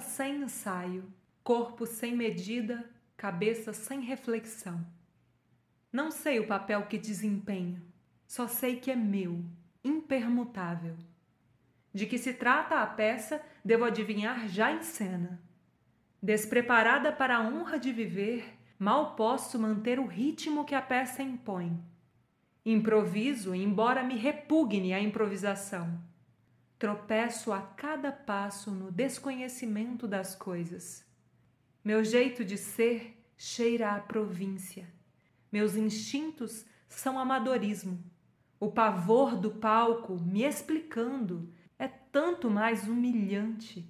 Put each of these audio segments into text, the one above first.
sem ensaio, corpo sem medida, cabeça sem reflexão. Não sei o papel que desempenho, só sei que é meu, impermutável. De que se trata a peça, devo adivinhar já em cena. Despreparada para a honra de viver, mal posso manter o ritmo que a peça impõe. Improviso, embora me repugne a improvisação. Tropeço a cada passo no desconhecimento das coisas. Meu jeito de ser cheira a província. Meus instintos são amadorismo. O pavor do palco, me explicando, é tanto mais humilhante.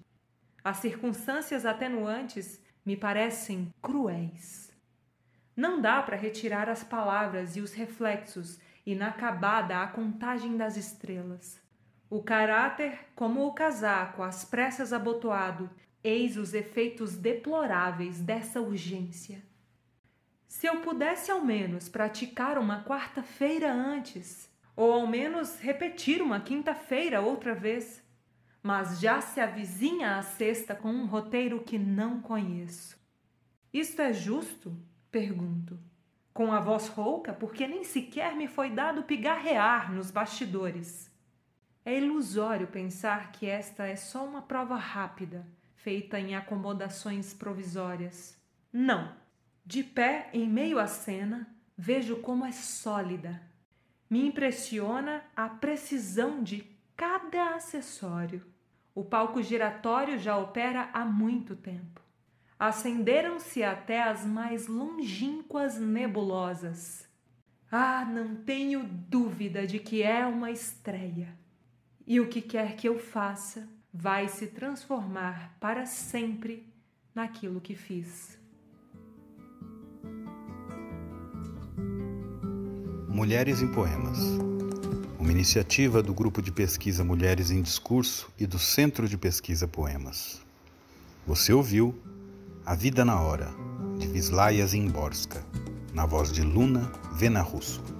As circunstâncias atenuantes me parecem cruéis. Não dá para retirar as palavras e os reflexos inacabada a contagem das estrelas. O caráter, como o casaco, às pressas abotoado, eis os efeitos deploráveis dessa urgência. Se eu pudesse ao menos praticar uma quarta-feira antes, ou ao menos repetir uma quinta-feira outra vez, mas já se avizinha a sexta com um roteiro que não conheço. Isto é justo? pergunto. Com a voz rouca, porque nem sequer me foi dado pigarrear nos bastidores. É ilusório pensar que esta é só uma prova rápida, feita em acomodações provisórias. Não! De pé, em meio à cena, vejo como é sólida. Me impressiona a precisão de cada acessório. O palco giratório já opera há muito tempo. Acenderam-se até as mais longínquas nebulosas. Ah, não tenho dúvida de que é uma estreia. E o que quer que eu faça vai se transformar para sempre naquilo que fiz. Mulheres em Poemas uma iniciativa do Grupo de Pesquisa Mulheres em Discurso e do Centro de Pesquisa Poemas. Você ouviu A Vida na Hora, de Vislaia Zimborska, na voz de Luna Vena Russo.